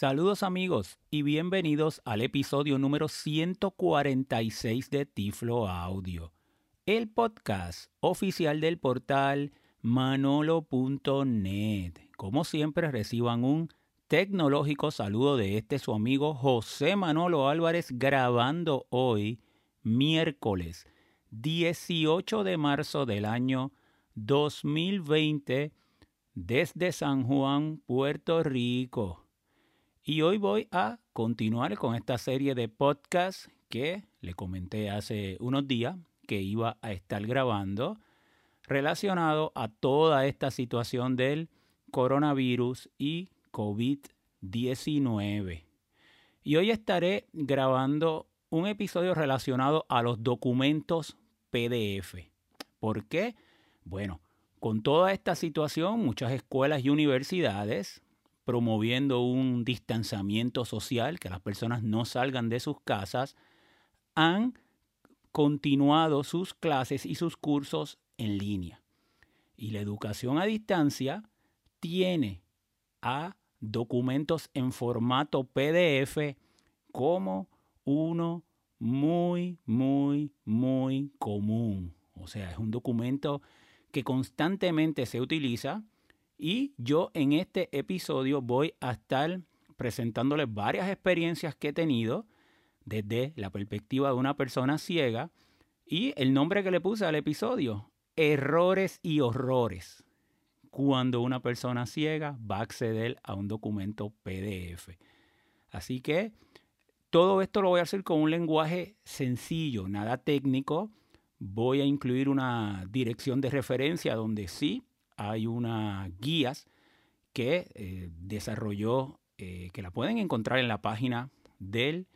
Saludos amigos y bienvenidos al episodio número 146 de Tiflo Audio, el podcast oficial del portal manolo.net. Como siempre reciban un tecnológico saludo de este su amigo José Manolo Álvarez grabando hoy miércoles 18 de marzo del año 2020 desde San Juan, Puerto Rico. Y hoy voy a continuar con esta serie de podcasts que le comenté hace unos días que iba a estar grabando relacionado a toda esta situación del coronavirus y COVID-19. Y hoy estaré grabando un episodio relacionado a los documentos PDF. ¿Por qué? Bueno, con toda esta situación, muchas escuelas y universidades promoviendo un distanciamiento social, que las personas no salgan de sus casas, han continuado sus clases y sus cursos en línea. Y la educación a distancia tiene a documentos en formato PDF como uno muy, muy, muy común. O sea, es un documento que constantemente se utiliza y yo en este episodio voy a estar presentándoles varias experiencias que he tenido desde la perspectiva de una persona ciega y el nombre que le puse al episodio, errores y horrores, cuando una persona ciega va a acceder a un documento PDF. Así que todo esto lo voy a hacer con un lenguaje sencillo, nada técnico. Voy a incluir una dirección de referencia donde sí hay unas guías que eh, desarrolló, eh, que la pueden encontrar en la página del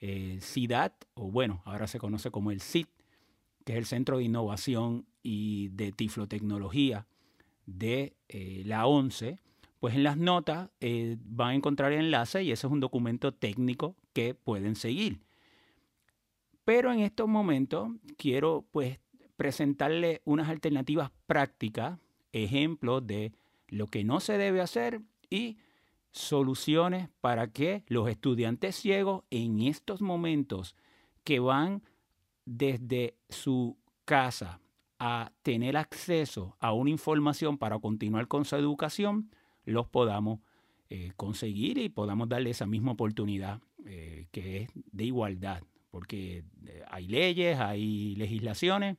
eh, CIDAT, o bueno, ahora se conoce como el CIT, que es el Centro de Innovación y de Tiflotecnología de la ONCE, pues en las notas van a encontrar el enlace y ese es un documento técnico que pueden seguir. Pero en estos momentos quiero pues presentarle unas alternativas prácticas ejemplos de lo que no se debe hacer y soluciones para que los estudiantes ciegos en estos momentos que van desde su casa a tener acceso a una información para continuar con su educación, los podamos eh, conseguir y podamos darle esa misma oportunidad eh, que es de igualdad, porque eh, hay leyes, hay legislaciones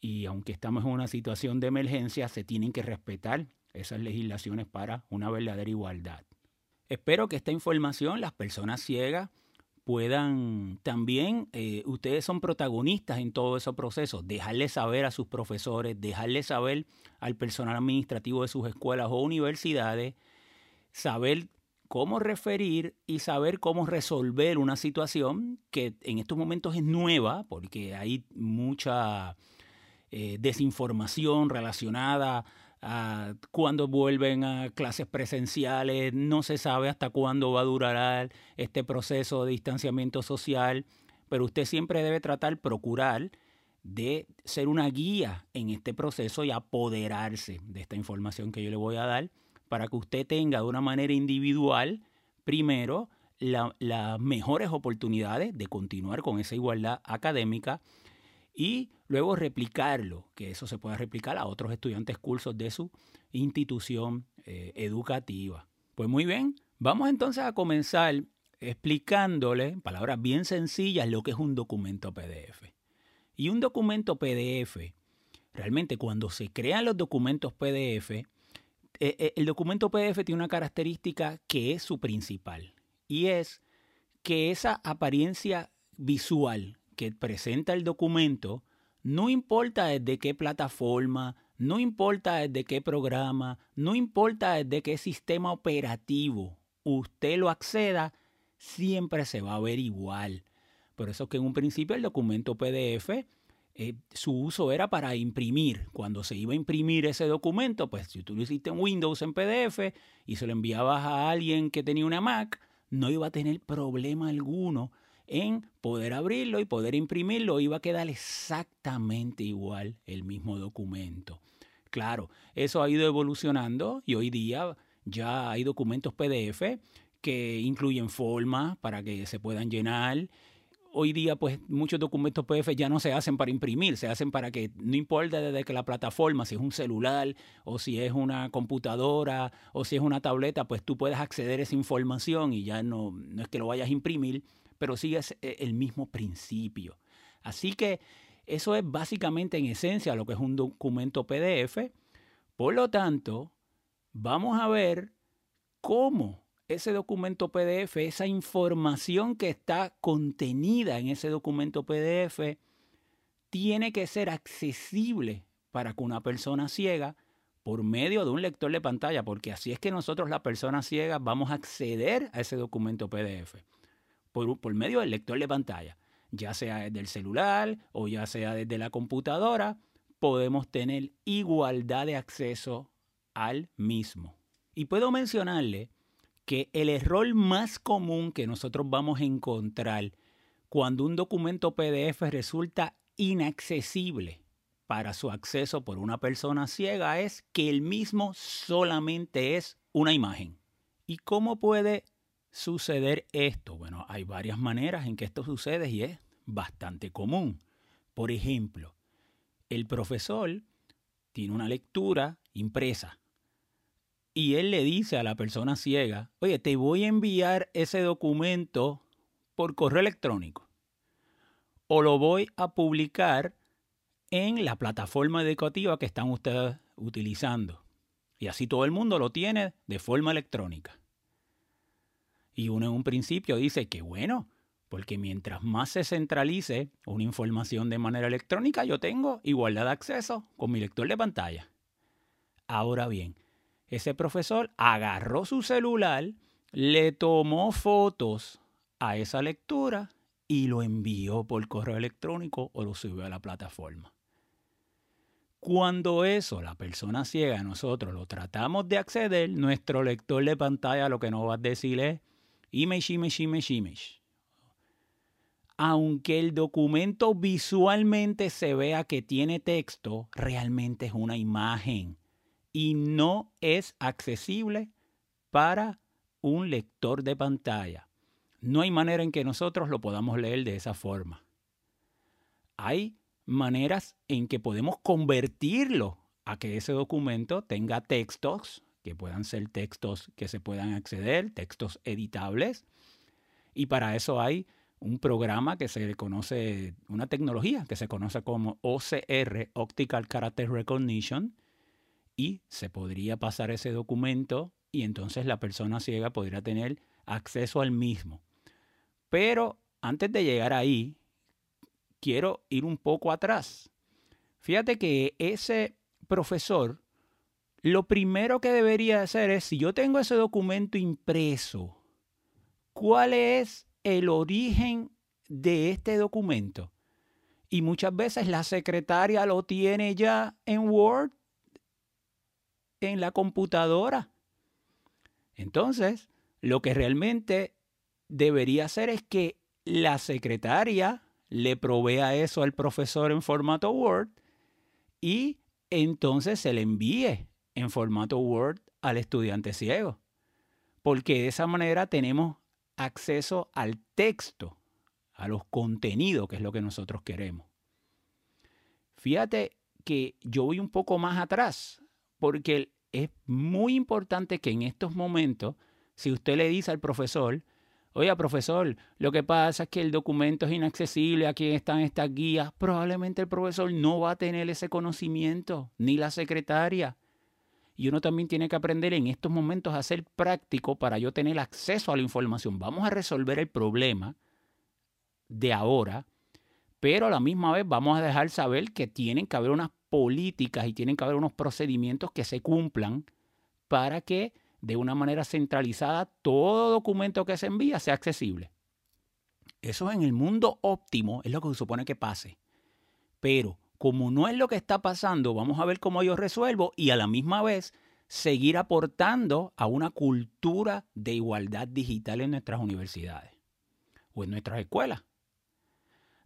y aunque estamos en una situación de emergencia, se tienen que respetar esas legislaciones para una verdadera igualdad. Espero que esta información las personas ciegas puedan también, eh, ustedes son protagonistas en todo ese proceso, dejarles saber a sus profesores, dejarles saber al personal administrativo de sus escuelas o universidades, saber cómo referir y saber cómo resolver una situación que en estos momentos es nueva, porque hay mucha eh, desinformación relacionada a cuándo vuelven a clases presenciales, no se sabe hasta cuándo va a durar este proceso de distanciamiento social, pero usted siempre debe tratar, procurar de ser una guía en este proceso y apoderarse de esta información que yo le voy a dar para que usted tenga de una manera individual, primero, las mejores oportunidades de continuar con esa igualdad académica y luego replicarlo, que eso se pueda replicar a otros estudiantes cursos de su institución eh, educativa. Pues muy bien, vamos entonces a comenzar explicándole, palabras bien sencillas, lo que es un documento PDF. Y un documento PDF, realmente cuando se crean los documentos PDF, eh, eh, el documento PDF tiene una característica que es su principal, y es que esa apariencia visual que presenta el documento, no importa desde qué plataforma, no importa desde qué programa, no importa desde qué sistema operativo usted lo acceda, siempre se va a ver igual. Por eso que en un principio el documento PDF, eh, su uso era para imprimir. Cuando se iba a imprimir ese documento, pues si tú lo hiciste en Windows en PDF y se lo enviabas a alguien que tenía una Mac, no iba a tener problema alguno en poder abrirlo y poder imprimirlo, iba a quedar exactamente igual el mismo documento. Claro, eso ha ido evolucionando y hoy día ya hay documentos PDF que incluyen formas para que se puedan llenar. Hoy día, pues muchos documentos PDF ya no se hacen para imprimir, se hacen para que no importa desde que la plataforma, si es un celular o si es una computadora o si es una tableta, pues tú puedes acceder a esa información y ya no, no es que lo vayas a imprimir, pero sigue eh, el mismo principio. Así que eso es básicamente en esencia lo que es un documento PDF. Por lo tanto, vamos a ver cómo ese documento PDF, esa información que está contenida en ese documento PDF, tiene que ser accesible para que una persona ciega, por medio de un lector de pantalla, porque así es que nosotros, las personas ciegas, vamos a acceder a ese documento PDF, por, por medio del lector de pantalla, ya sea desde el celular o ya sea desde la computadora, podemos tener igualdad de acceso al mismo. Y puedo mencionarle que el error más común que nosotros vamos a encontrar cuando un documento PDF resulta inaccesible para su acceso por una persona ciega es que el mismo solamente es una imagen. ¿Y cómo puede suceder esto? Bueno, hay varias maneras en que esto sucede y es bastante común. Por ejemplo, el profesor tiene una lectura impresa y él le dice a la persona ciega, oye, te voy a enviar ese documento por correo electrónico o lo voy a publicar en la plataforma educativa que están ustedes utilizando. Y así todo el mundo lo tiene de forma electrónica. Y uno en un principio dice que bueno, porque mientras más se centralice una información de manera electrónica, yo tengo igualdad de acceso con mi lector de pantalla. Ahora bien, ese profesor agarró su celular, le tomó fotos a esa lectura y lo envió por correo electrónico o lo subió a la plataforma. Cuando eso, la persona ciega, nosotros lo tratamos de acceder, nuestro lector de pantalla lo que nos va a decir es image, image, image, image. Aunque el documento visualmente se vea que tiene texto, realmente es una imagen y no es accesible para un lector de pantalla. No hay manera en que nosotros lo podamos leer de esa forma. Hay maneras en que podemos convertirlo a que ese documento tenga textos, que puedan ser textos que se puedan acceder, textos editables. Y para eso hay un programa que se conoce, una tecnología que se conoce como OCR, Optical Character Recognition, y se podría pasar ese documento y entonces la persona ciega podría tener acceso al mismo. Pero antes de llegar ahí, quiero ir un poco atrás. Fíjate que ese profesor, lo primero que debería hacer es, si yo tengo ese documento impreso, ¿cuál es el origen de este documento? Y muchas veces la secretaria lo tiene ya en Word en la computadora. Entonces, lo que realmente debería hacer es que la secretaria le provea eso al profesor en formato Word y entonces se le envíe en formato Word al estudiante ciego. Porque de esa manera tenemos acceso al texto, a los contenidos, que es lo que nosotros queremos. Fíjate que yo voy un poco más atrás porque es muy importante que en estos momentos, si usted le dice al profesor, oiga profesor, lo que pasa es que el documento es inaccesible, aquí están estas guías, probablemente el profesor no va a tener ese conocimiento, ni la secretaria. Y uno también tiene que aprender en estos momentos a ser práctico para yo tener acceso a la información. Vamos a resolver el problema de ahora, pero a la misma vez vamos a dejar saber que tienen que haber unas políticas y tienen que haber unos procedimientos que se cumplan para que de una manera centralizada todo documento que se envía sea accesible. Eso en el mundo óptimo es lo que se supone que pase. Pero como no es lo que está pasando, vamos a ver cómo yo resuelvo y a la misma vez seguir aportando a una cultura de igualdad digital en nuestras universidades o en nuestras escuelas.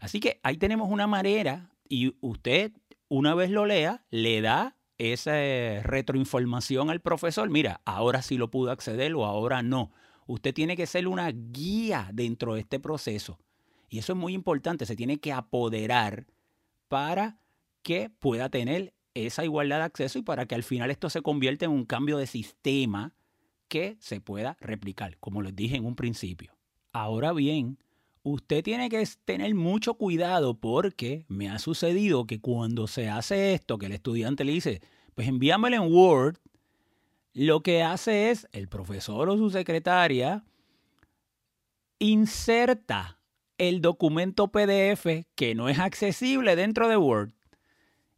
Así que ahí tenemos una manera y usted una vez lo lea, le da esa retroinformación al profesor, mira, ahora sí lo pudo acceder o ahora no. Usted tiene que ser una guía dentro de este proceso. Y eso es muy importante, se tiene que apoderar para que pueda tener esa igualdad de acceso y para que al final esto se convierta en un cambio de sistema que se pueda replicar, como les dije en un principio. Ahora bien, usted tiene que tener mucho cuidado porque me ha sucedido que cuando se hace esto, que el estudiante le dice, pues envíamelo en Word, lo que hace es el profesor o su secretaria inserta el documento PDF que no es accesible dentro de Word.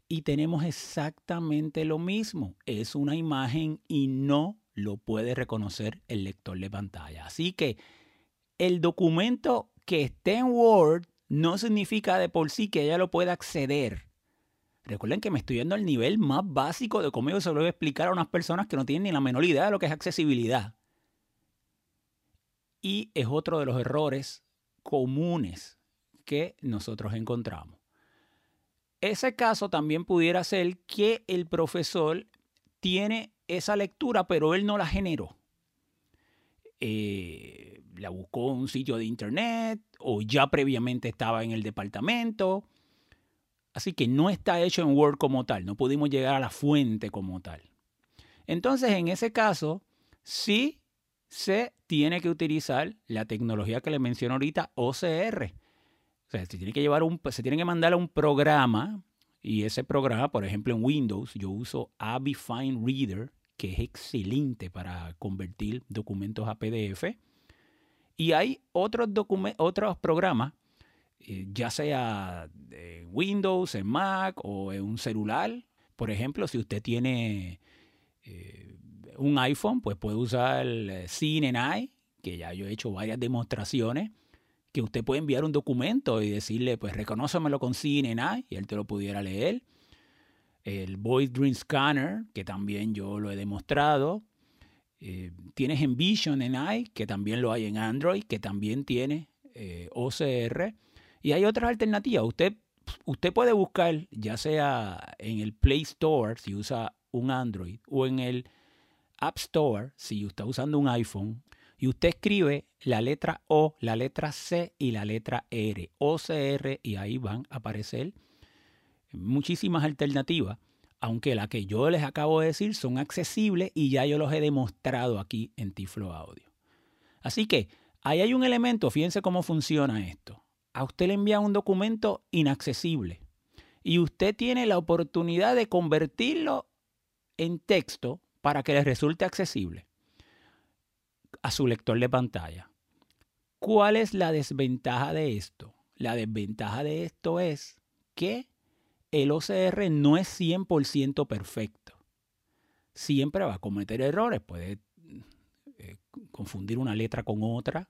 Y tenemos exactamente lo mismo. Es una imagen y no lo puede reconocer el lector de pantalla. Así que el documento que esté en Word no significa de por sí que ella lo pueda acceder. Recuerden que me estoy yendo al nivel más básico de cómo yo se lo voy a explicar a unas personas que no tienen ni la menor idea de lo que es accesibilidad. Y es otro de los errores comunes que nosotros encontramos. Ese caso también pudiera ser que el profesor tiene esa lectura, pero él no la generó. Eh, la buscó en un sitio de internet o ya previamente estaba en el departamento. Así que no está hecho en Word como tal, no pudimos llegar a la fuente como tal. Entonces, en ese caso, sí se tiene que utilizar la tecnología que le menciono ahorita, OCR. O sea, se tiene que llevar un, se tiene que mandar a un programa y ese programa, por ejemplo, en Windows, yo uso Fine Reader, que es excelente para convertir documentos a PDF. Y hay otros, otros programas, eh, ya sea en Windows, en Mac o en un celular. Por ejemplo, si usted tiene eh, un iPhone, pues puede usar el CineNI, que ya yo he hecho varias demostraciones, que usted puede enviar un documento y decirle, pues reconócemelo con CineNI y él te lo pudiera leer el Voice Dream Scanner, que también yo lo he demostrado. Eh, tienes Envision en i, que también lo hay en Android, que también tiene eh, OCR. Y hay otras alternativas. Usted, usted puede buscar, ya sea en el Play Store, si usa un Android, o en el App Store, si está usando un iPhone, y usted escribe la letra O, la letra C y la letra R, OCR, y ahí van a aparecer muchísimas alternativas, aunque las que yo les acabo de decir son accesibles y ya yo los he demostrado aquí en Tiflo Audio. Así que ahí hay un elemento, fíjense cómo funciona esto. A usted le envía un documento inaccesible y usted tiene la oportunidad de convertirlo en texto para que le resulte accesible a su lector de pantalla. ¿Cuál es la desventaja de esto? La desventaja de esto es que el OCR no es 100% perfecto. Siempre va a cometer errores, puede eh, confundir una letra con otra.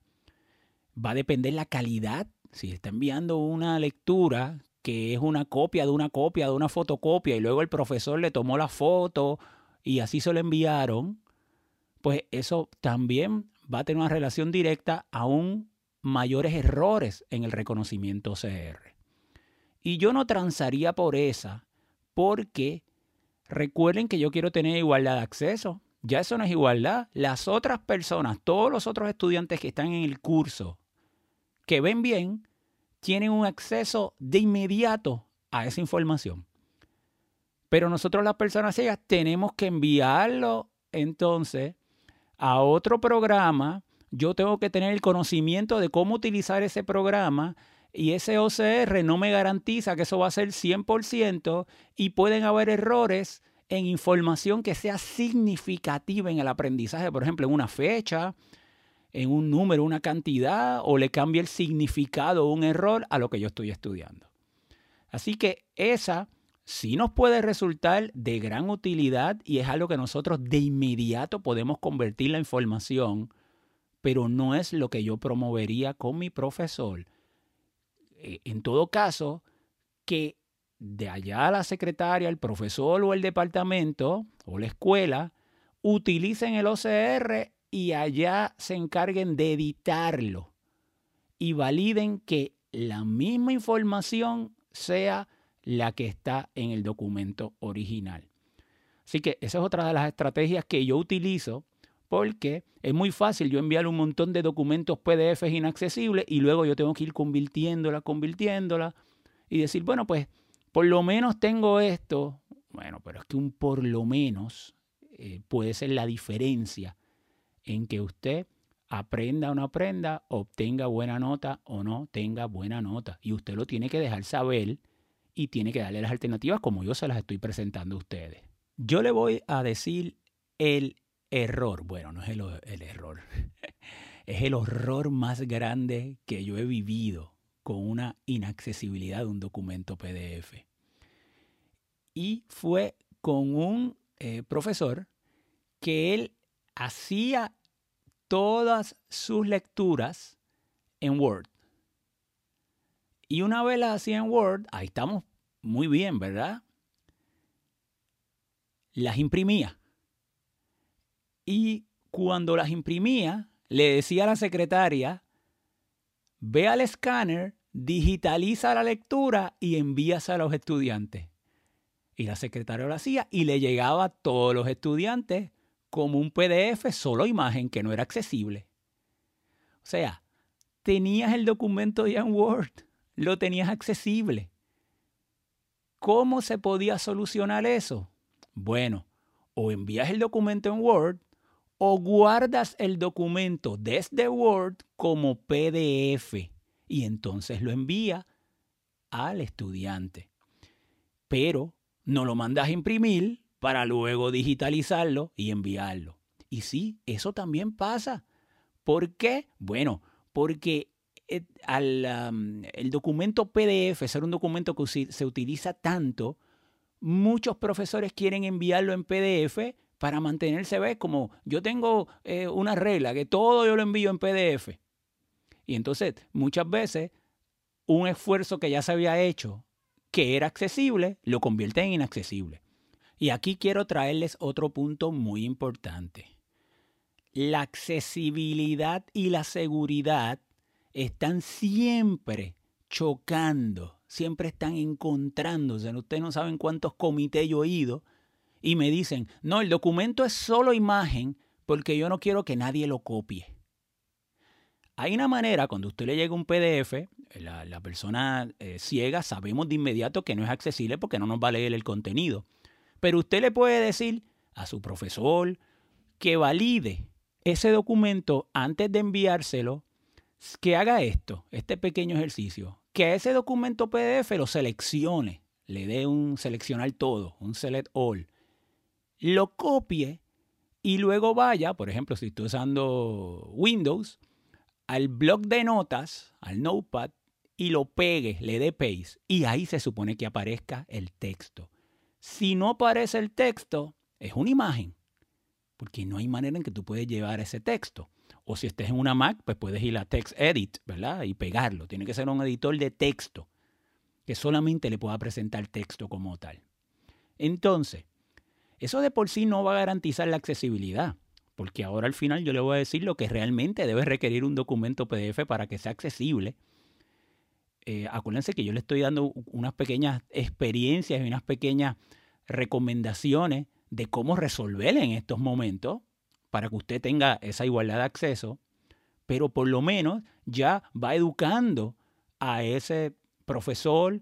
Va a depender la calidad. Si está enviando una lectura que es una copia de una copia de una fotocopia y luego el profesor le tomó la foto y así se lo enviaron, pues eso también va a tener una relación directa a un mayores errores en el reconocimiento OCR. Y yo no transaría por esa porque recuerden que yo quiero tener igualdad de acceso. Ya eso no es igualdad. Las otras personas, todos los otros estudiantes que están en el curso, que ven bien, tienen un acceso de inmediato a esa información. Pero nosotros las personas ciegas tenemos que enviarlo entonces a otro programa. Yo tengo que tener el conocimiento de cómo utilizar ese programa y ese OCR no me garantiza que eso va a ser 100% y pueden haber errores en información que sea significativa en el aprendizaje, por ejemplo, en una fecha, en un número, una cantidad, o le cambie el significado o un error a lo que yo estoy estudiando. Así que esa sí nos puede resultar de gran utilidad y es algo que nosotros de inmediato podemos convertir la información, pero no es lo que yo promovería con mi profesor. Eh, en todo caso, que de allá la secretaria, el profesor o el departamento o la escuela utilicen el OCR y allá se encarguen de editarlo y validen que la misma información sea la que está en el documento original. Así que esa es otra de las estrategias que yo utilizo porque es muy fácil yo enviar un montón de documentos PDF inaccesibles y luego yo tengo que ir convirtiéndola, convirtiéndola y decir, bueno, pues por lo menos tengo esto. Bueno, pero es que un por lo menos eh, puede ser la diferencia en que usted aprenda o no aprenda, obtenga buena nota o no tenga buena nota. Y usted lo tiene que dejar saber y tiene que darle las alternativas como yo se las estoy presentando a ustedes. Yo le voy a decir el error. Bueno, no es el, error. es el horror más grande que yo he vivido con una inaccesibilidad de un documento PDF. Y fue con un eh, profesor que él hacía todas sus lecturas en Word. Y una vez las hacía en Word, ahí estamos muy bien, ¿verdad? Las imprimía. Y cuando las imprimía, le decía a la secretaria, ve al escáner, digitaliza la lectura y envíase a los estudiantes. Y la secretaria lo hacía y le llegaba a todos los estudiantes como un PDF solo imagen que no era accesible. O sea, tenías el documento ya en Word, lo tenías accesible. ¿Cómo se podía solucionar eso? Bueno, o envías el documento en Word o guardas el documento desde Word como PDF y entonces lo envía al estudiante. Pero no lo mandas a imprimir para luego digitalizarlo y enviarlo. Y sí, eso también pasa. ¿Por qué? Bueno, porque eh, el documento PDF, ser un documento que se utiliza tanto, muchos profesores quieren enviarlo en PDF para mantenerse, ¿ves? Como yo tengo eh, una regla que todo yo lo envío en PDF. Y entonces, muchas veces, un esfuerzo que ya se había hecho, que era accesible, lo convierte en inaccesible. Y aquí quiero traerles otro punto muy importante. La accesibilidad y la seguridad están siempre chocando, siempre están encontrándose. Ustedes no saben cuántos comités yo he ido y me dicen, no, el documento es solo imagen porque yo no quiero que nadie lo copie. Hay una manera, cuando usted le llega un PDF, la, persona eh, ciega sabemos de inmediato que no es accesible porque no nos va a leer el contenido. Pero usted le puede decir a su profesor que valide ese documento antes de enviárselo, que haga esto, este pequeño ejercicio, que ese documento PDF lo seleccione, le dé un seleccionar todo, un select all, lo copie y luego vaya, por ejemplo, si estoy usando Windows, al blog de notas, al notepad, y lo pegue, le dé paste, y ahí se supone que aparezca el texto. Si no aparece el texto, es una imagen, porque no hay manera en que tú puedes llevar ese texto. O si estés en una Mac, pues puedes ir a Text Edit, ¿verdad? Y pegarlo. Tiene que ser un editor de texto que solamente le pueda presentar texto como tal. Entonces, eso de por sí no va a garantizar la accesibilidad, porque ahora al final yo le voy a decir lo que realmente debe requerir un documento PDF para que sea accesible. Eh, acuérdense que yo le estoy dando unas pequeñas experiencias y unas pequeñas recomendaciones de cómo resolver en estos momentos para que usted tenga esa igualdad de acceso, pero por lo menos ya va educando a ese profesor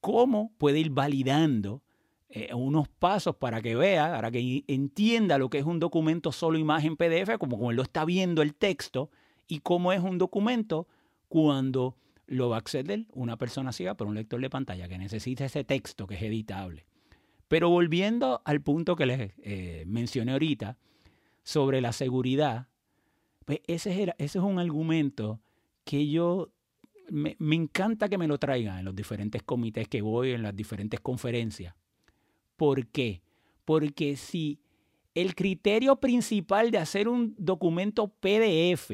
cómo puede ir validando eh, unos pasos para que vea, para que entienda lo que es un documento solo imagen PDF, como cuando lo está viendo el texto, y cómo es un documento cuando lo va a acceder una persona ciega por un lector de pantalla que necesita ese texto que es editable. Pero volviendo al punto que les eh, mencioné ahorita sobre la seguridad, pues ese, es un argumento que yo me, me encanta que me lo traigan en los diferentes comités que voy, en las diferentes conferencias ¿Por qué? Porque si el criterio principal de hacer un documento PDF,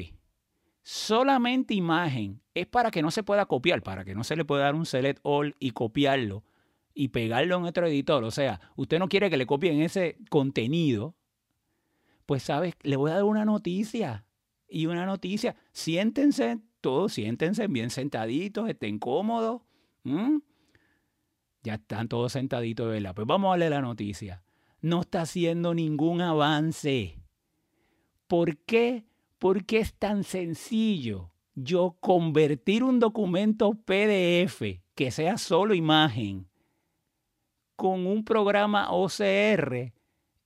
solamente imagen, es para que no se pueda copiar, para que no se le pueda dar un select all y copiarlo y pegarlo en otro editor. O sea, usted no quiere que le copien ese contenido, pues sabes, le voy a dar una noticia. Y una noticia, siéntense todos, siéntense bien sentaditos, estén cómodos. Ya están todos sentaditos, ¿verdad? Pues vamos a darle la noticia. No está haciendo ningún avance. ¿Por qué? Porque es tan sencillo yo convertir un documento PDF que sea solo imagen con un programa OCR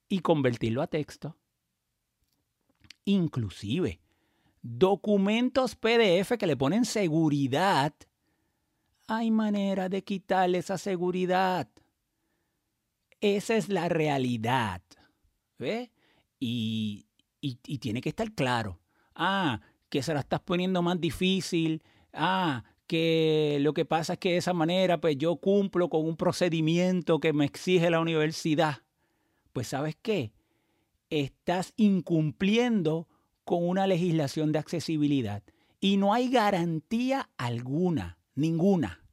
y convertirlo a texto. Inclusive, documentos PDF que le ponen seguridad, hay manera de quitarle esa seguridad. Esa es la realidad. ¿Ve? Y, y, tiene que estar claro. Ah, que se la estás poniendo más difícil. Ah, que lo que pasa es que de esa manera pues yo cumplo con un procedimiento que me exige la universidad. Pues sabes qué? Estás incumpliendo con una legislación de accesibilidad y no hay garantía alguna, ninguna,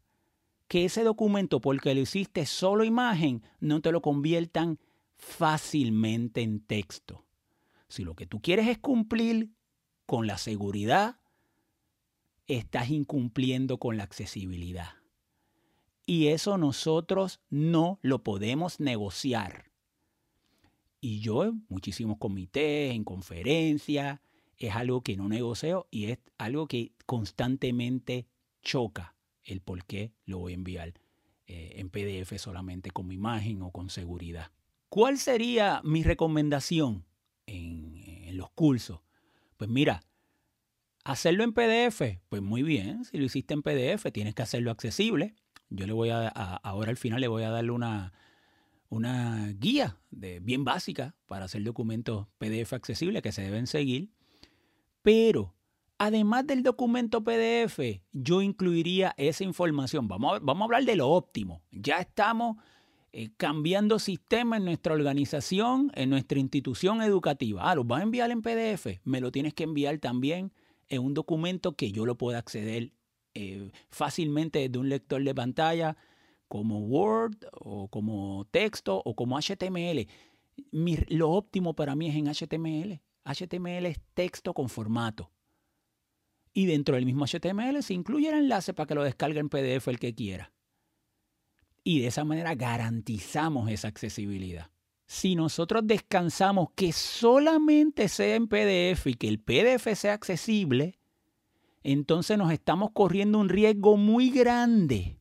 que ese documento, porque lo hiciste solo imagen, no te lo conviertan fácilmente en texto. Si lo que tú quieres es cumplir con la seguridad, estás incumpliendo con la accesibilidad. Y eso nosotros no lo podemos negociar. Y yo en muchísimos comités, en conferencias, es algo que no negocio y es algo que constantemente choca el por qué lo voy a enviar eh, en PDF solamente como imagen o con seguridad. ¿Cuál sería mi recomendación en, en los cursos? Pues mira, hacerlo en PDF, pues muy bien, si lo hiciste en PDF tienes que hacerlo accesible. Yo le voy a, ahora al final le voy a darle una, una guía de, bien básica para hacer documentos PDF accesibles que se deben seguir. Pero además del documento PDF, yo incluiría esa información. Vamos a, vamos a hablar de lo óptimo. Ya estamos eh, cambiando sistema en nuestra organización, en nuestra institución educativa. Ah, lo vas a enviar en PDF, me lo tienes que enviar también en un documento que yo lo pueda acceder eh, fácilmente desde un lector de pantalla, como Word o como texto o como HTML. lo óptimo para mí es en HTML. HTML es texto con formato. Y dentro del mismo HTML se incluye el enlace para que lo descargue en PDF el que quiera y de esa manera garantizamos esa accesibilidad. Si nosotros descansamos que solamente sea en PDF y que el PDF sea accesible, entonces nos estamos corriendo un riesgo muy grande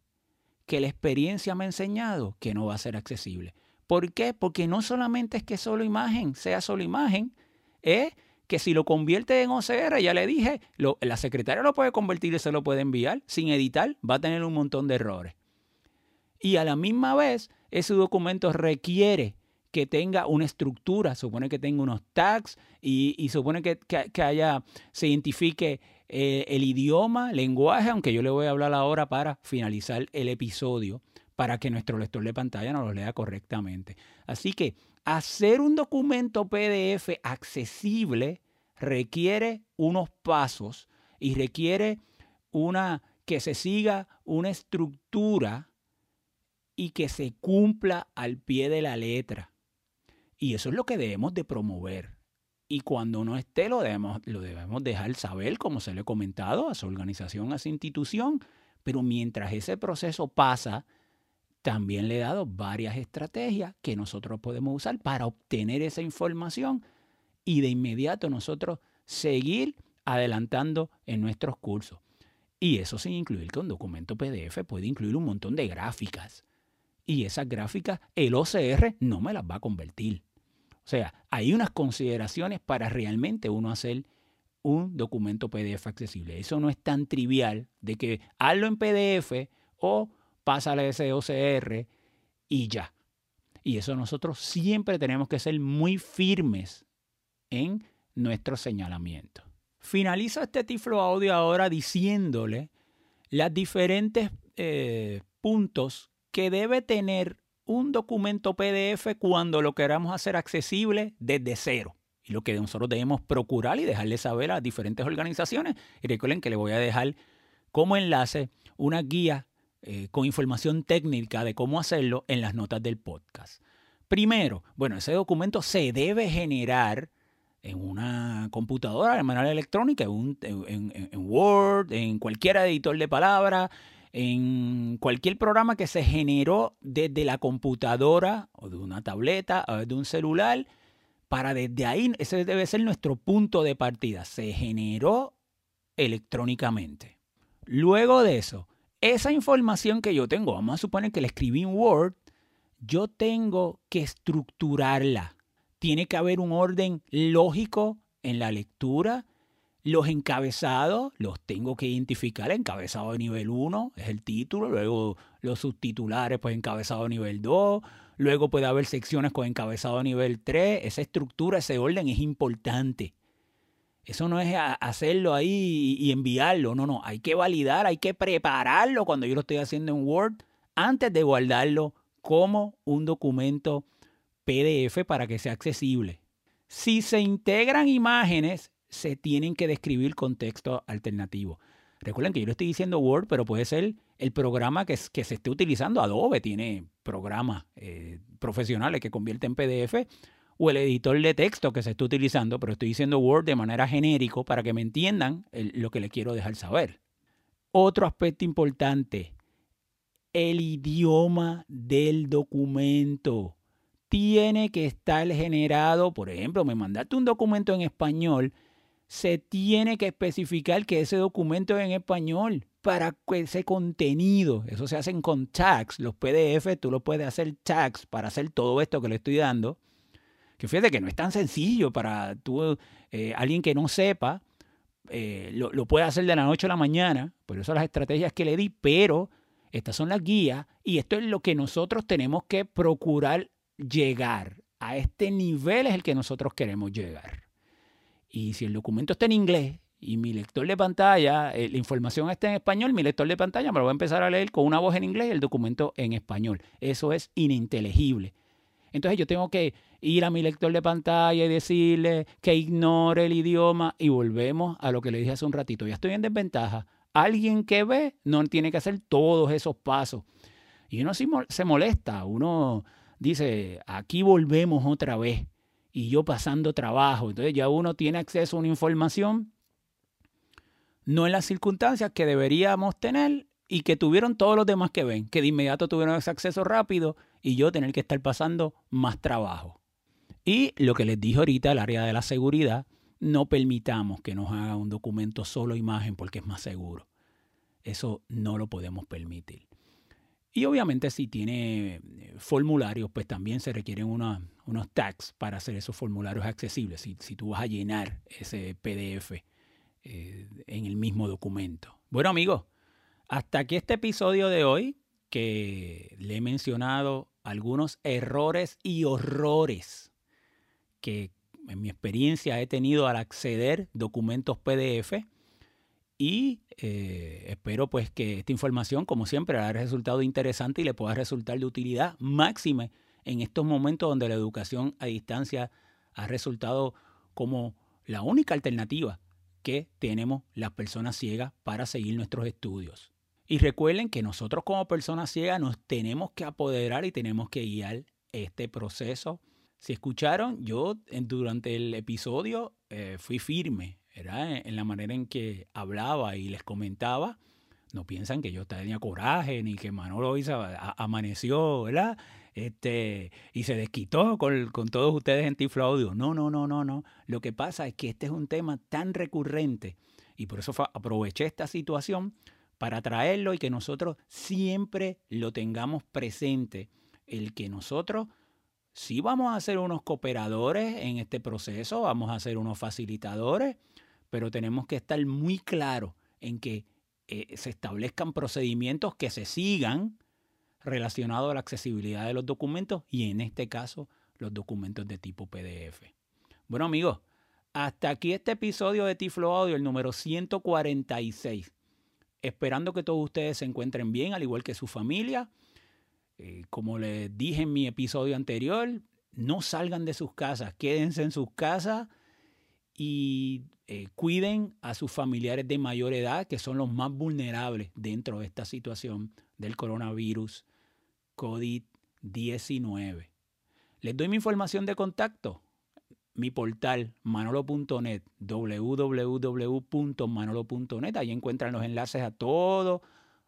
que la experiencia me ha enseñado que no va a ser accesible. ¿Por qué? Porque no solamente es que solo imagen sea solo imagen, es que si lo convierte en OCR, ya le dije, la secretaria lo puede convertir y se lo puede enviar sin editar, va a tener un montón de errores y a la misma vez ese documento requiere que tenga una estructura, supone que tenga unos tags y, supone que, haya, se identifique eh, el idioma, lenguaje, aunque yo le voy a hablar ahora para finalizar el episodio, para que nuestro lector de pantalla nos lo lea correctamente. Así que hacer un documento PDF accesible requiere unos pasos y requiere una que se siga una estructura y que se cumpla al pie de la letra. Y eso es lo que debemos de promover. Y cuando no esté, lo debemos, lo debemos dejar saber, como se le ha comentado, a su organización, a su institución. Pero mientras ese proceso pasa, también le he dado varias estrategias que nosotros podemos usar para obtener esa información y de inmediato nosotros seguir adelantando en nuestros cursos. Y eso sin incluir que un documento PDF puede incluir un montón de gráficas, y esas gráficas el OCR no me las va a convertir. O sea, hay unas consideraciones para realmente uno hacer un documento PDF accesible. Eso no es tan trivial de que hazlo en PDF o pásale ese OCR y ya. Y eso nosotros siempre tenemos que ser muy firmes en nuestro señalamiento. Finalizo este Tiflo Audio ahora diciéndole las diferentes eh, puntos que debe tener un documento PDF cuando lo queramos hacer accesible desde cero. Y lo que nosotros debemos procurar y dejarle saber a diferentes organizaciones. Y recuerden que le voy a dejar como enlace una guía eh, con información técnica de cómo hacerlo en las notas del podcast. Primero, bueno, ese documento se debe generar en una computadora de manera electrónica, en, en Word, en cualquier editor de palabras, en cualquier programa que se generó desde la computadora o de una tableta o de un celular para desde ahí, ese debe ser nuestro punto de partida. Se generó electrónicamente. Luego de eso, esa información que yo tengo, vamos a suponer que la escribí en Word, yo tengo que estructurarla. Tiene que haber un orden lógico en la lectura. Los encabezados los tengo que identificar. Encabezado de nivel 1 es el título, luego los subtitulares, pues encabezado de nivel 2, luego puede haber secciones con encabezado de nivel 3. Esa estructura, ese orden es importante. Eso no es hacerlo ahí y enviarlo, no, no, hay que validar, hay que prepararlo cuando yo lo estoy haciendo en Word antes de guardarlo como un documento PDF para que sea accesible. Si se integran imágenes, se tienen que describir con texto alternativo. Recuerden que yo lo estoy diciendo Word, pero puede ser el programa que, se esté utilizando. Adobe tiene programas eh, profesionales que convierten PDF o el editor de texto que se está utilizando, pero estoy diciendo Word de manera genérico para que me entiendan lo que les quiero dejar saber. Otro aspecto importante, el idioma del documento. Tiene que estar generado, por ejemplo, me mandaste un documento en español, se tiene que especificar que ese documento es en español para ese contenido, eso se hacen con tags, los PDF, tú lo puedes hacer tags para hacer todo esto que le estoy dando que fíjate que no es tan sencillo para tú, eh, alguien que no sepa, eh, lo, lo, puede hacer de la noche a la mañana, por eso las estrategias que le di, pero estas son las guías y esto es lo que nosotros tenemos que procurar llegar. A este nivel es el que nosotros queremos llegar. Y si el documento está en inglés y mi lector de pantalla, eh, la información está en español, mi lector de pantalla me lo va a empezar a leer con una voz en inglés y el documento en español. Eso es ininteligible. Entonces yo tengo que ir a mi lector de pantalla y decirle que ignore el idioma y volvemos a lo que le dije hace un ratito. Ya estoy en desventaja. Alguien que ve no tiene que hacer todos esos pasos. Y uno se molesta, uno dice, aquí volvemos otra vez y yo pasando trabajo. Entonces ya uno tiene acceso a una información, no en las circunstancias que deberíamos tener y que tuvieron todos los demás que ven, que de inmediato tuvieron ese acceso rápido y yo tener que estar pasando más trabajo. Y lo que les dije ahorita, el área de la seguridad, no permitamos que nos haga un documento solo imagen porque es más seguro. Eso no lo podemos permitir. Y obviamente si tiene eh, formularios, pues también se requieren unos tags para hacer esos formularios accesibles. Si, tú vas a llenar ese PDF eh, en el mismo documento. Bueno amigos, hasta aquí este episodio de hoy que le he mencionado algunos errores y horrores que en mi experiencia he tenido al acceder documentos PDF y eh, espero pues que esta información como siempre haya resultado interesante y le pueda resultar de utilidad máxima en estos momentos donde la educación a distancia ha resultado como la única alternativa que tenemos las personas ciegas para seguir nuestros estudios. Y recuerden que nosotros como personas ciegas nos tenemos que apoderar y tenemos que guiar este proceso. Si escucharon, yo durante el episodio eh, fui firme en la manera en que hablaba y les comentaba. No piensan que yo tenía coraje ni que Manolo amaneció, ¿verdad? Este, y se desquitó con, todos ustedes en Tiflo Audio. No, no, no, no, no. Lo que pasa es que este es un tema tan recurrente y por eso aproveché esta situación para traerlo y que nosotros siempre lo tengamos presente, el que nosotros sí vamos a ser unos cooperadores en este proceso, vamos a ser unos facilitadores, pero tenemos que estar muy claros en que eh, se establezcan procedimientos que se sigan relacionados a la accesibilidad de los documentos y en este caso los documentos de tipo PDF. Bueno amigos, hasta aquí este episodio de Tiflo Audio, el número 146 esperando que todos ustedes se encuentren bien, al igual que su familia. Eh, como les dije en mi episodio anterior, no salgan de sus casas, quédense en sus casas y eh, cuiden a sus familiares de mayor edad, que son los más vulnerables dentro de esta situación del coronavirus COVID-19. Les doy mi información de contacto mi portal manolo.net, www.manolo.net. Ahí encuentran los enlaces a todos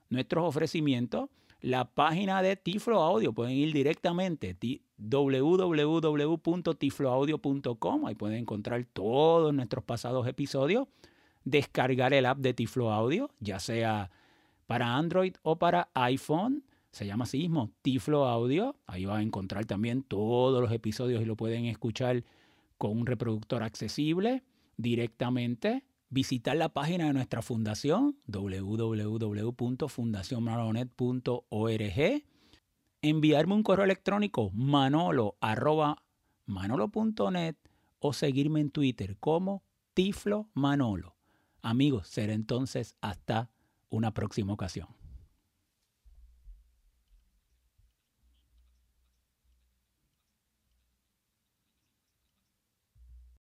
nuestros ofrecimientos. La página de Tiflo Audio. Pueden ir directamente www.tifloaudio.com. Ahí pueden encontrar todos nuestros pasados episodios. Descargar el app de Tiflo Audio, ya sea para Android o para iPhone. Se llama así mismo Tiflo Audio. Ahí van a encontrar también todos los episodios y lo pueden escuchar con un reproductor accesible directamente visitar la página de nuestra fundación www.fundacionmaronet.org, enviarme un correo electrónico manolo manolo.net o seguirme en Twitter como Tiflo Manolo. Amigos, será entonces hasta una próxima ocasión.